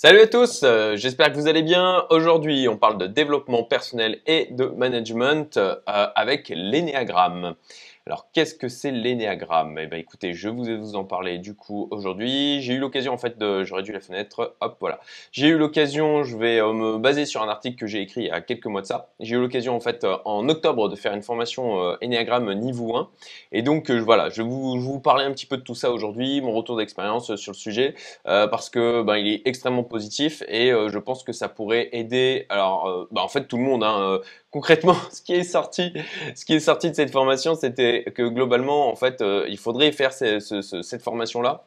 Salut à tous, euh, j'espère que vous allez bien. Aujourd'hui, on parle de développement personnel et de management euh, avec l'énéagramme. Alors, qu'est-ce que c'est l'énéagramme? Eh bien, écoutez, je vous vous en parler du coup aujourd'hui. J'ai eu l'occasion, en fait, de... Je réduis la fenêtre. Hop, voilà. J'ai eu l'occasion, je vais euh, me baser sur un article que j'ai écrit il y a quelques mois de ça. J'ai eu l'occasion, en fait, euh, en octobre, de faire une formation euh, Enneagramme niveau 1. Et donc, voilà, je vais vous, vous parler un petit peu de tout ça aujourd'hui, mon retour d'expérience sur le sujet, parce que ben, il est extrêmement positif et je pense que ça pourrait aider, alors, ben, en fait, tout le monde, hein, concrètement, ce qui est sorti, de cette formation, c'était que globalement, en fait, euh, il faudrait faire cette formation-là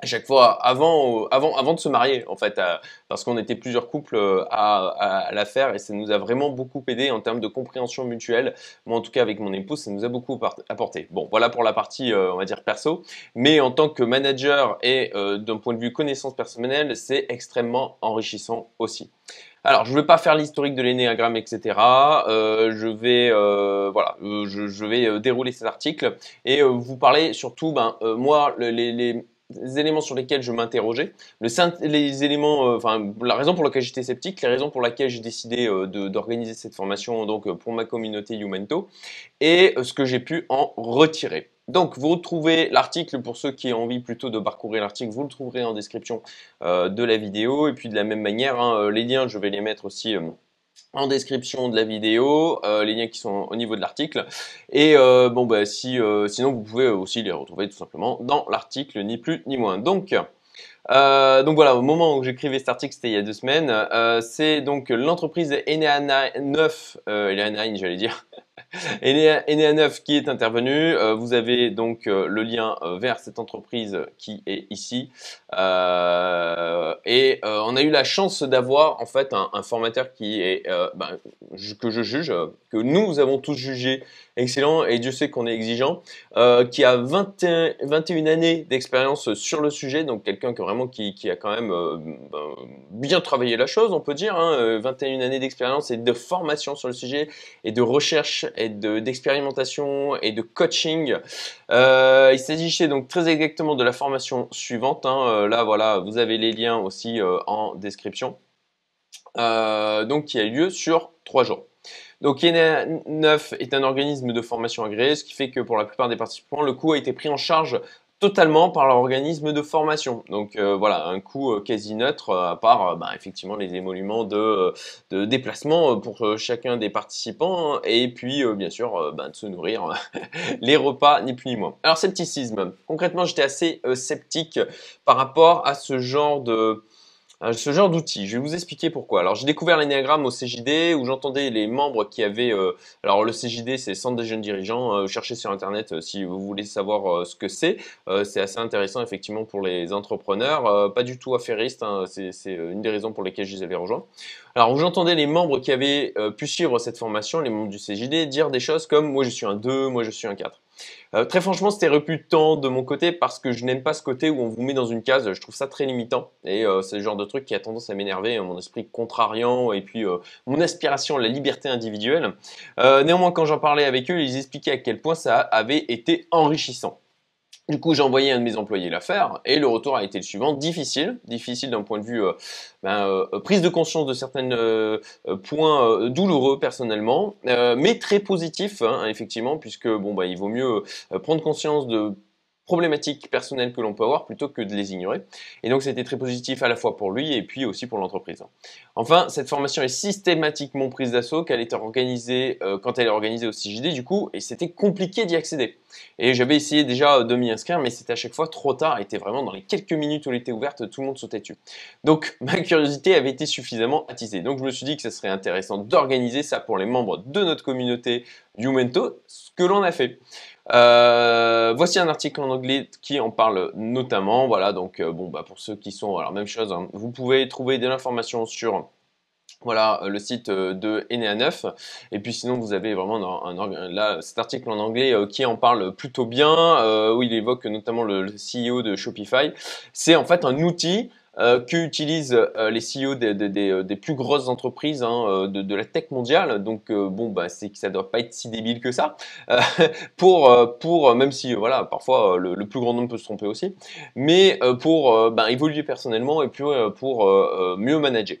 à chaque fois avant, avant de se marier, en fait, parce qu'on était plusieurs couples euh, à, la faire et ça nous a vraiment beaucoup aidé en termes de compréhension mutuelle. Moi, en tout cas, avec mon épouse, ça nous a beaucoup apporté. Bon, voilà pour la partie, euh, on va dire, perso. Mais en tant que manager et d'un point de vue connaissance personnelle, c'est extrêmement enrichissant aussi. Alors, je ne vais pas faire l'historique de l'énéagramme, etc. Euh, je vais, euh, voilà, euh, je, vais dérouler cet article et vous parler surtout, ben, moi, les, éléments sur lesquels je m'interrogeais, les éléments, enfin, la raison pour laquelle j'étais sceptique, les raisons pour lesquelles j'ai décidé d'organiser cette formation donc pour ma communauté Youmento et ce que j'ai pu en retirer. Donc, vous retrouvez l'article, pour ceux qui ont envie plutôt de parcourir l'article, vous le trouverez en description euh, de la vidéo. Et puis de la même manière, hein, euh, les liens, je vais les mettre aussi euh, en description de la vidéo, les liens qui sont au niveau de l'article. Et bon, bah, si, sinon, vous pouvez aussi les retrouver tout simplement dans l'article, ni plus ni moins. Donc, donc voilà, au moment où j'écrivais cet article, c'était il y a deux semaines, c'est donc l'entreprise Enea 9, Enea 9 j'allais dire, Enea 9 qui est intervenu, euh, vous avez donc euh, le lien euh, vers cette entreprise qui est ici. et on a eu la chance d'avoir en fait un, formateur qui est, ben, que je juge, que nous avons tous jugé excellent et Dieu sait qu'on est exigeant, qui a 21, 21 années d'expérience sur le sujet, donc quelqu'un qui vraiment qui, a quand même ben, bien travaillé la chose, on peut dire, 21 hein, années d'expérience et de formation sur le sujet et de recherche et d'expérimentation et de coaching. Euh, il s'agissait donc très exactement de la formation suivante. Hein. Euh, là, voilà, vous avez les liens aussi euh, en description. donc, qui a lieu sur trois jours. Donc INA 9 est un organisme de formation agréé, ce qui fait que pour la plupart des participants, le coût a été pris en charge totalement par l'organisme de formation. Donc euh, voilà, un coût euh, quasi neutre, euh, à part bah, effectivement les émoluments de, déplacement pour chacun des participants, et puis bien sûr bah, de se nourrir les repas, ni plus ni moins. Alors scepticisme, concrètement j'étais assez sceptique par rapport à ce genre de ce genre d'outil. Je vais vous expliquer pourquoi. Alors j'ai découvert l'énéagramme au CJD où j'entendais les membres qui avaient... Euh, alors le CJD c'est Centre des jeunes dirigeants. Euh, cherchez sur internet si vous voulez savoir ce que c'est. c'est assez intéressant effectivement pour les entrepreneurs. pas du tout affairiste, hein. c'est une des raisons pour lesquelles je les avais rejoints. Alors j'entendais les membres qui avaient pu suivre cette formation, les membres du CJD, dire des choses comme moi je suis un 2, moi je suis un 4. Euh, très franchement, c'était reputant de mon côté parce que je n'aime pas ce côté où on vous met dans une case. Je trouve ça très limitant et euh, c'est le genre de truc qui a tendance à m'énerver, mon esprit contrariant et puis euh, mon aspiration à la liberté individuelle. néanmoins, quand j'en parlais avec eux, ils expliquaient à quel point ça avait été enrichissant. Du coup, j'ai envoyé un de mes employés la faire et le retour a été le suivant, difficile, difficile d'un point de vue euh, ben, euh, prise de conscience de certains euh, points douloureux personnellement, mais très positif hein, effectivement, puisque bon bah il vaut mieux prendre conscience de problématiques personnelles que l'on peut avoir plutôt que de les ignorer. Et donc c'était très positif à la fois pour lui et puis aussi pour l'entreprise. Enfin, cette formation est systématiquement prise d'assaut qu'elle est organisée euh, quand elle est organisée au CJD du coup, et c'était compliqué d'y accéder. Et j'avais essayé déjà de m'y inscrire, mais c'était à chaque fois trop tard, était vraiment dans les quelques minutes où elle était ouverte, tout le monde sautait dessus. Donc ma curiosité avait été suffisamment attisée. Donc je me suis dit que ce serait intéressant d'organiser ça pour les membres de notre communauté Youmento, ce que l'on a fait. Euh, voici un article en anglais qui en parle notamment. Voilà, donc euh, bon, bah, pour ceux qui sont, alors même chose, hein, vous pouvez trouver de l'information sur voilà le site euh, de Enea 9 et puis sinon vous avez vraiment un, là cet article en anglais qui en parle plutôt bien où il évoque notamment le, CEO de Shopify. C'est en fait un outil euh, qu'utilisent euh, les CEO des, des, plus grosses entreprises hein, de, la tech mondiale. Donc bon, bah, c'est que ça doit pas être si débile que ça. pour, pour même si voilà, parfois le, plus grand nombre peut se tromper aussi, mais pour bah, évoluer personnellement et puis pour mieux manager.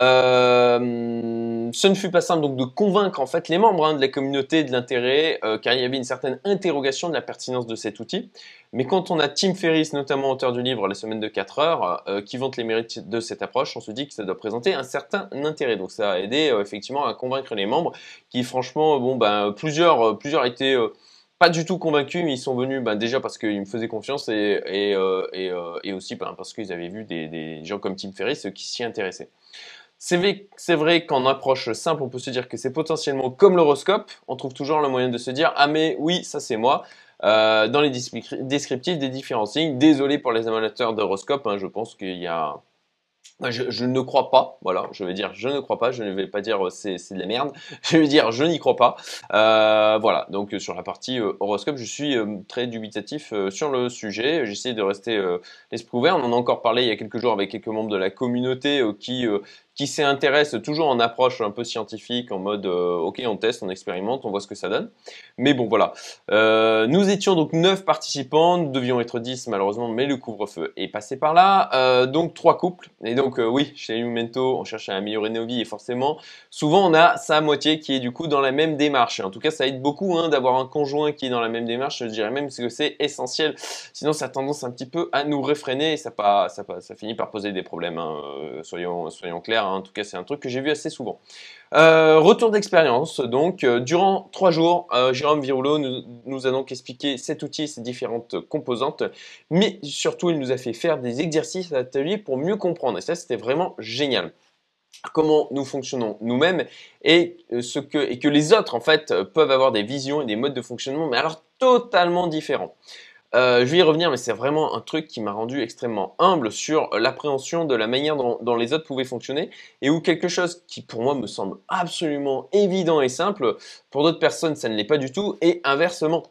Euh, ce ne fut pas simple donc de convaincre en fait les membres hein, de la communauté de l'intérêt, euh, car il y avait une certaine interrogation de la pertinence de cet outil. Mais quand on a Tim Ferriss, notamment auteur du livre La semaine de 4 heures, euh, qui vante les mérites de cette approche, on se dit que ça doit présenter un certain intérêt. Donc ça a aidé effectivement à convaincre les membres, qui franchement, bon ben plusieurs, plusieurs étaient pas du tout convaincus, mais ils sont venus ben, déjà parce qu'ils me faisaient confiance et, aussi ben, parce qu'ils avaient vu des, des, gens comme Tim Ferriss qui s'y intéressaient. C'est vrai qu'en approche simple, on peut se dire que c'est potentiellement comme l'horoscope. On trouve toujours le moyen de se dire Ah, mais oui, ça c'est moi. Euh, dans les descriptifs des différents signes. Désolé pour les amateurs d'horoscope, hein, je pense qu'il y a je, ne crois pas, voilà, je vais dire je ne crois pas, je ne vais pas dire euh, c'est, de la merde, je vais dire je n'y crois pas. Euh, voilà, donc sur la partie horoscope, je suis très dubitatif sur le sujet, j'essaie de rester l'esprit ouvert, on en a encore parlé il y a quelques jours avec quelques membres de la communauté qui qui s'y intéresse toujours en approche un peu scientifique, en mode euh, ok on teste, on expérimente, on voit ce que ça donne. Mais bon voilà. Euh, nous étions donc 9 participants, nous devions être 10 malheureusement, mais le couvre-feu est passé par là. Euh, donc trois couples. Et donc oui, chez Memento, on cherche à améliorer nos vies et forcément, souvent on a sa moitié qui est du coup dans la même démarche. en tout cas, ça aide beaucoup hein, d'avoir un conjoint qui est dans la même démarche, je dirais même que c'est essentiel. Sinon, ça a tendance un petit peu à nous réfréner et ça, pas, ça, ça finit par poser des problèmes, hein, soyons, soyons clairs. Hein. En tout cas, c'est un truc que j'ai vu assez souvent. Euh, retour d'expérience. Donc, euh, durant trois jours, euh, Jérôme Viroulo nous, a donc expliqué cet outil, ses différentes composantes, mais surtout, il nous a fait faire des exercices à l'atelier pour mieux comprendre. Et ça, c'était vraiment génial comment nous fonctionnons nous-mêmes et ce et que les autres en fait peuvent avoir des visions et des modes de fonctionnement mais alors totalement différents. Euh, je vais y revenir, mais c'est vraiment un truc qui m'a rendu extrêmement humble sur l'appréhension de la manière dont, les autres pouvaient fonctionner et où quelque chose qui pour moi me semble absolument évident et simple, pour d'autres personnes ça ne l'est pas du tout et inversement.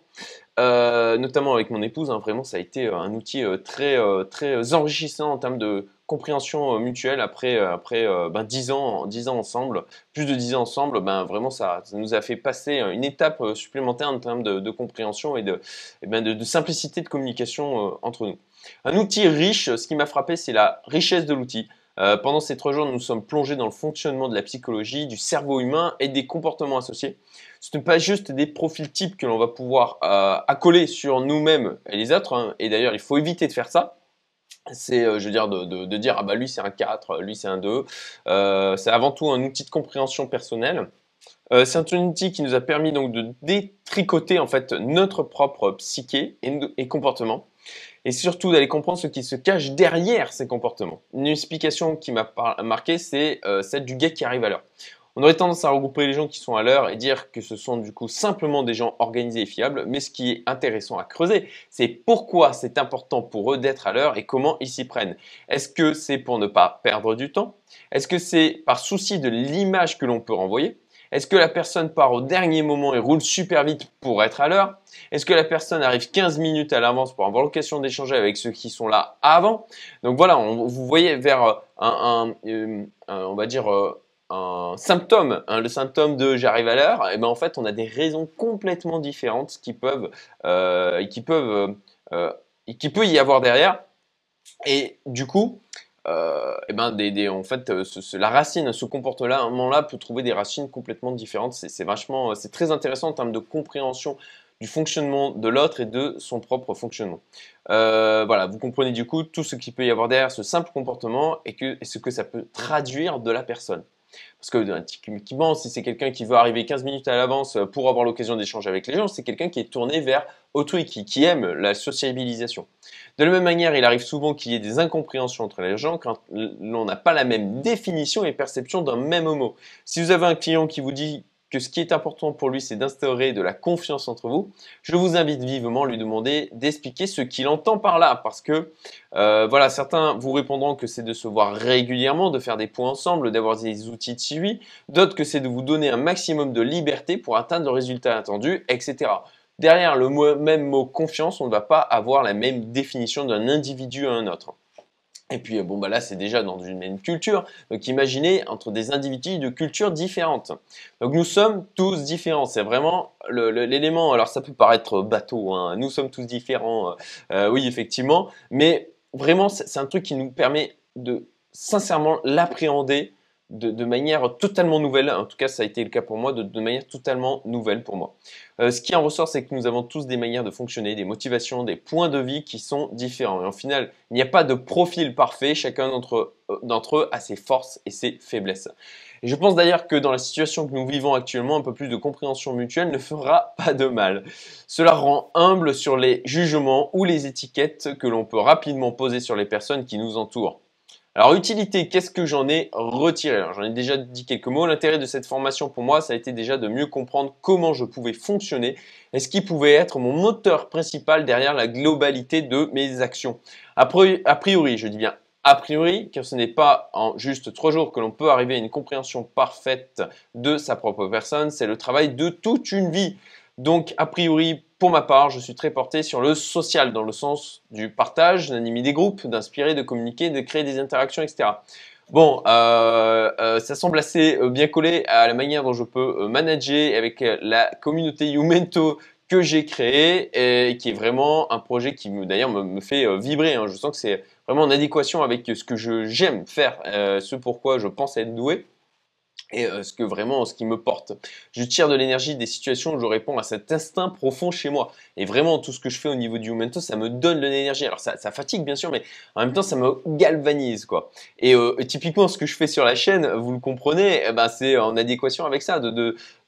Euh, notamment avec mon épouse, hein, vraiment ça a été un outil euh, très, très enrichissant en termes de compréhension euh, mutuelle après euh, après euh, ben, 10 ans 10 ans ensemble. Plus de 10 ans ensemble ben vraiment ça, nous a fait passer une étape supplémentaire en termes de, compréhension et de, ben, de, simplicité de communication entre nous. Un outil riche ce qui m'a frappé c'est la richesse de l'outil pendant ces trois jours, nous sommes plongés dans le fonctionnement de la psychologie, du cerveau humain et des comportements associés. Ce n'est pas juste des profils types que l'on va pouvoir accoler sur nous-mêmes et les autres. Hein. Et d'ailleurs, il faut éviter de faire ça c'est, euh, je veux dire, de, dire, ah bah lui c'est un 4, lui c'est un 2. Euh, c'est avant tout un outil de compréhension personnelle. Euh, c'est un outil qui nous a permis donc de détricoter en fait notre propre psyché et, comportement. Et surtout d'aller comprendre ce qui se cache derrière ces comportements. Une explication qui m'a marqué, c'est celle du gars qui arrive à l'heure. On aurait tendance à regrouper les gens qui sont à l'heure et dire que ce sont du coup simplement des gens organisés et fiables, mais ce qui est intéressant à creuser, c'est pourquoi c'est important pour eux d'être à l'heure et comment ils s'y prennent. Est-ce que c'est pour ne pas perdre du temps? Est-ce que c'est par souci de l'image que l'on peut renvoyer? Est-ce que la personne part au dernier moment et roule super vite pour être à l'heure? Est-ce que la personne arrive 15 minutes à l'avance pour avoir l'occasion d'échanger avec ceux qui sont là avant? Donc voilà, vous voyez vers un, euh, on va dire, euh, un symptôme, hein, le symptôme de j'arrive à l'heure, et eh ben en fait on a des raisons complètement différentes qui peuvent, euh, qui peuvent, euh, qui peut y avoir derrière. Et du coup, euh, et eh ben des, en fait, la racine, ce comportement-là peut trouver des racines complètement différentes. C'est vachement, c'est très intéressant en termes de compréhension du fonctionnement de l'autre et de son propre fonctionnement. voilà, vous comprenez du coup tout ce qui peut y avoir derrière ce simple comportement et, ce que ça peut traduire de la personne. Parce que typiquement, si c'est quelqu'un qui veut arriver 15 minutes à l'avance euh, pour avoir l'occasion d'échanger avec les gens, c'est quelqu'un qui est tourné vers autrui, qui, qui aime la sociabilisation. De la même manière, il arrive souvent qu'il y ait des incompréhensions entre les gens quand l'on n'a pas la même définition et perception d'un même mot. Si vous avez un client qui vous dit que ce qui est important pour lui, c'est d'instaurer de la confiance entre vous, je vous invite vivement à lui demander d'expliquer ce qu'il entend par là, parce que euh, voilà, certains vous répondront que c'est de se voir régulièrement, de faire des points ensemble, d'avoir des outils de suivi, d'autres que c'est de vous donner un maximum de liberté pour atteindre le résultat attendu, etc. Derrière le même mot confiance, on ne va pas avoir la même définition d'un individu à un autre. Et puis, bon, bah là, c'est déjà dans une même culture. Donc, imaginez entre des individus de cultures différentes. Donc, nous sommes tous différents. C'est vraiment l'élément. Alors, ça peut paraître bateau. Hein. Nous sommes tous différents. Euh, oui, effectivement. Mais vraiment, c'est un truc qui nous permet de sincèrement l'appréhender de, manière totalement nouvelle. En tout cas, ça a été le cas pour moi, de, manière totalement nouvelle pour moi. Euh, ce qui en ressort, c'est que nous avons tous des manières de fonctionner, des motivations, des points de vie qui sont différents. Et en final, il n'y a pas de profil parfait. Chacun d'entre euh, eux a ses forces et ses faiblesses. Et je pense d'ailleurs que dans la situation que nous vivons actuellement, un peu plus de compréhension mutuelle ne fera pas de mal. Cela rend humble sur les jugements ou les étiquettes que l'on peut rapidement poser sur les personnes qui nous entourent. Alors utilité, qu'est-ce que j'en ai retiré? J'en ai déjà dit quelques mots. L'intérêt de cette formation pour moi, ça a été déjà de mieux comprendre comment je pouvais fonctionner et ce qui pouvait être mon moteur principal derrière la globalité de mes actions. A priori, je dis bien a priori, car ce n'est pas en juste trois jours que l'on peut arriver à une compréhension parfaite de sa propre personne, c'est le travail de toute une vie. Donc, a priori, pour ma part, je suis très porté sur le social, dans le sens du partage, d'animer des groupes, d'inspirer, de communiquer, de créer des interactions, etc. Bon, euh, euh, ça semble assez euh, bien collé à la manière dont je peux manager avec la communauté Youmento que j'ai créée et qui est vraiment un projet qui d'ailleurs me, fait vibrer. Hein. Je sens que c'est vraiment en adéquation avec ce que j'aime faire, ce pourquoi je pense être doué et euh, ce que vraiment ce qui me porte. Je tire de l'énergie des situations où je réponds à cet instinct profond chez moi. Et vraiment tout ce que je fais au niveau du momento, ça me donne de l'énergie. Alors ça, fatigue bien sûr, mais en même temps ça me galvanise quoi. Et euh, typiquement ce que je fais sur la chaîne, vous le comprenez, eh ben, c'est en adéquation avec ça,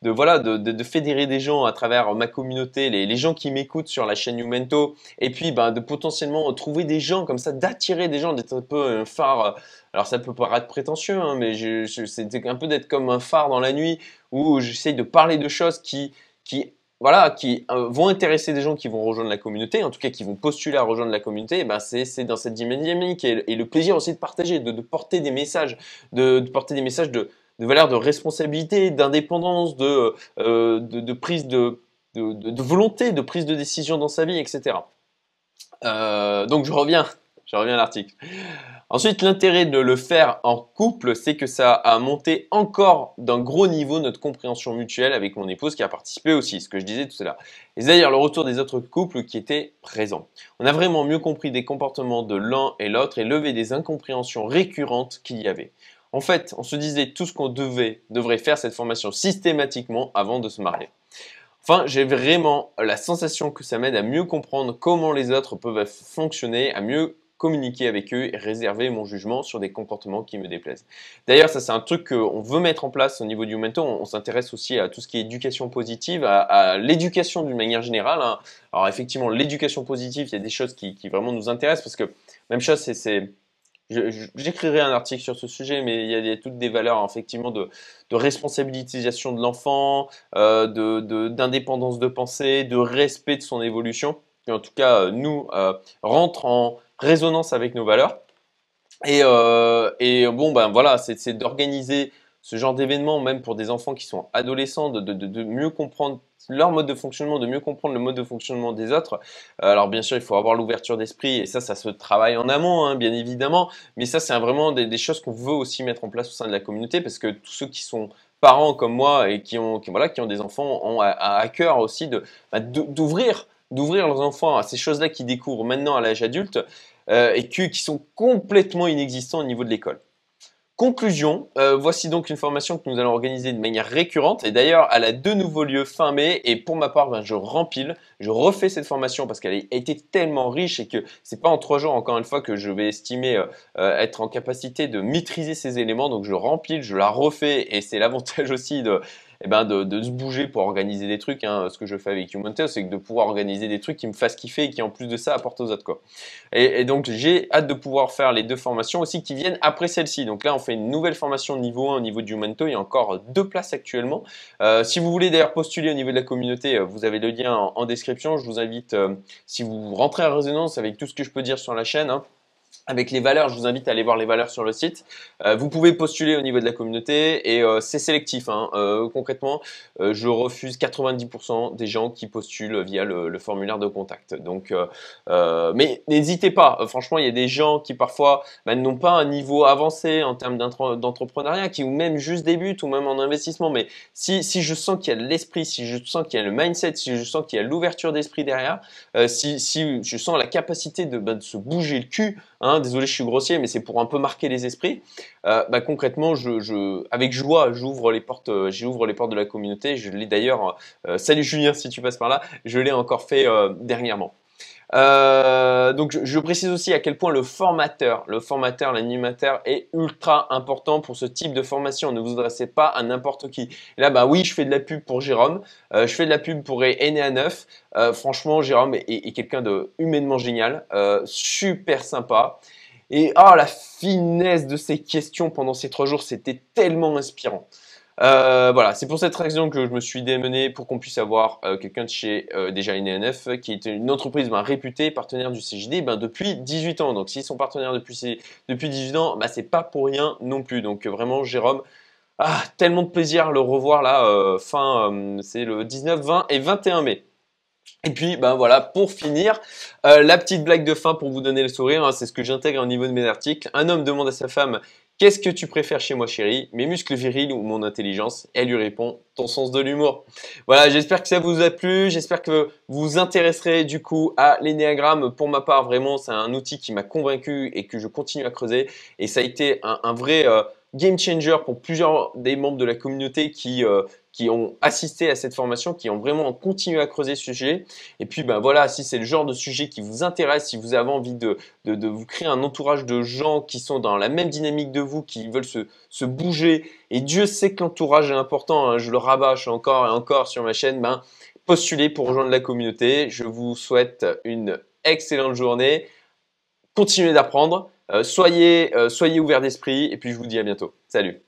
de voilà, de, de, fédérer des gens à travers ma communauté, les, les gens qui m'écoutent sur la chaîne Youmento, et puis ben, de potentiellement trouver des gens comme ça, d'attirer des gens, d'être un peu un phare. Alors ça peut paraître prétentieux, hein, mais c'est un peu d'être comme un phare dans la nuit où j'essaye de parler de choses qui, qui voilà, qui euh, vont intéresser des gens qui vont rejoindre la communauté, en tout cas qui vont postuler à rejoindre la communauté, ben c'est dans cette dynamique et, le plaisir aussi de partager, de, porter des messages, de porter des messages de, de valeur de responsabilité, d'indépendance, de, euh, prise de, de, volonté, de prise de décision dans sa vie, etc. Euh, donc je reviens, je reviens à l'article. Ensuite, l'intérêt de le faire en couple, c'est que ça a monté encore d'un gros niveau notre compréhension mutuelle avec mon épouse qui a participé aussi, ce que je disais tout à l'heure. Et d'ailleurs, le retour des autres couples qui étaient présents. On a vraiment mieux compris des comportements de l'un et l'autre et levé des incompréhensions récurrentes qu'il y avait. En fait, on se disait tout ce qu'on devait, devrait faire cette formation systématiquement avant de se marier. Enfin, j'ai vraiment la sensation que ça m'aide à mieux comprendre comment les autres peuvent fonctionner, à mieux communiquer avec eux et réserver mon jugement sur des comportements qui me déplaisent. D'ailleurs, ça c'est un truc qu'on veut mettre en place au niveau du mentor. On, s'intéresse aussi à tout ce qui est éducation positive, à, l'éducation d'une manière générale. Hein. Alors effectivement, l'éducation positive, il y a des choses qui, vraiment nous intéressent parce que même chose, c'est J'écrirai un article sur ce sujet, mais il y a, toutes des valeurs effectivement de, responsabilisation de l'enfant, euh, d'indépendance de, pensée, de respect de son évolution, qui en tout cas euh, nous euh, rentre en résonance avec nos valeurs. Et, euh, bon, ben voilà, c'est d'organiser ce genre d'événement, même pour des enfants qui sont adolescents, de, mieux comprendre leur mode de fonctionnement, de mieux comprendre le mode de fonctionnement des autres. Euh, alors bien sûr, il faut avoir l'ouverture d'esprit et ça, ça se travaille en amont, hein, bien évidemment. Mais ça, c'est vraiment des, choses qu'on veut aussi mettre en place au sein de la communauté parce que tous ceux qui sont parents comme moi et qui ont, voilà, qui ont des enfants ont à, cœur aussi bah, d'ouvrir d'ouvrir leurs enfants à ces choses-là qu'ils découvrent maintenant à l'âge adulte euh, et qui, sont complètement inexistants au niveau de l'école. Conclusion, euh, voici donc une formation que nous allons organiser de manière récurrente. Et d'ailleurs elle a de nouveaux lieux fin mai. Et pour ma part ben, je rempile, je refais cette formation parce qu'elle a été tellement riche et que c'est pas en trois jours encore une fois que je vais estimer euh, être en capacité de maîtriser ces éléments. Donc je rempile, je la refais et c'est l'avantage aussi de, eh ben de, se bouger pour organiser des trucs. Hein. Ce que je fais avec Humantel, c'est de pouvoir organiser des trucs qui me fassent kiffer et qui en plus de ça apportent aux autres. Quoi. Et, et donc j'ai hâte de pouvoir faire les deux formations aussi qui viennent après celle-ci. Donc là on fait une nouvelle formation niveau 1 au niveau du Humanto. Il y a encore deux places actuellement. Euh, si vous voulez d'ailleurs postuler au niveau de la communauté, euh, vous avez le lien en, description. Je vous invite, euh, si vous rentrez en résonance avec tout ce que je peux dire sur la chaîne, hein, avec les valeurs. Je vous invite à aller voir les valeurs sur le site. Euh, vous pouvez postuler au niveau de la communauté et euh, c'est sélectif. Hein. Euh, concrètement, je refuse 90% des gens qui postulent via le, formulaire de contact. Donc, mais n'hésitez pas. franchement, il y a des gens qui parfois bah, n'ont pas un niveau avancé en termes d'entrepreneuriat, qui ou même juste débutent ou même en investissement. Mais si, si je sens qu'il y a l'esprit, si je sens qu'il y a le mindset, si je sens qu'il y a l'ouverture d'esprit derrière, si, si je sens la capacité de, bah, de se bouger le cul, hein, désolé, je suis grossier, mais c'est pour un peu marquer les esprits. Euh, bah, concrètement, avec joie, j'ouvre les portes, euh, j'ouvre les portes de la communauté. Je l'ai d'ailleurs. Euh, salut Julien, si tu passes par là, je l'ai encore fait dernièrement. Euh, donc je, précise aussi à quel point le formateur, le formateur, l'animateur est ultra important pour ce type de formation. Ne vous adressez pas à n'importe qui. là, bah oui, je fais de la pub pour Jérôme, euh, je fais de la pub pour Aîné 9. Euh, franchement, Jérôme est, quelqu'un de humainement génial, super sympa. Et oh, la finesse de ses questions pendant ces trois jours, c'était tellement inspirant. Euh, voilà, c'est pour cette raison que je me suis démené pour qu'on puisse avoir euh, quelqu'un de chez euh, déjà qui est une entreprise ben, réputée, partenaire du CJD ben, depuis 18 ans. Donc s'ils sont partenaires depuis, depuis 18 ans, ben, c'est pas pour rien non plus. Donc vraiment, Jérôme, ah, tellement de plaisir à le revoir là, fin, c'est le 19, 20 et 21 mai. Et puis, ben voilà, pour finir, la petite blague de fin pour vous donner le sourire, hein, c'est ce que j'intègre au niveau de mes articles. Un homme demande à sa femme Qu'est-ce que tu préfères chez moi, chérie? Mes muscles virils ou mon intelligence? Elle lui répond Ton sens de l'humour. Voilà, j'espère que ça vous a plu. J'espère que vous intéresserez du coup à l'énéagramme. Pour ma part, vraiment, c'est un outil qui m'a convaincu et que je continue à creuser. Et ça a été un, vrai euh, game changer pour plusieurs des membres de la communauté qui, euh, qui ont assisté à cette formation, qui ont vraiment continué à creuser ce sujet. Et puis, ben voilà, si c'est le genre de sujet qui vous intéresse, si vous avez envie de, de, vous créer un entourage de gens qui sont dans la même dynamique de vous, qui veulent se, se bouger, et Dieu sait que l'entourage est important, hein, je le rabâche encore et encore sur ma chaîne, ben, postulez pour rejoindre la communauté. Je vous souhaite une excellente journée. Continuez d'apprendre. Euh, soyez, euh, soyez ouverts d'esprit et puis je vous dis à bientôt. Salut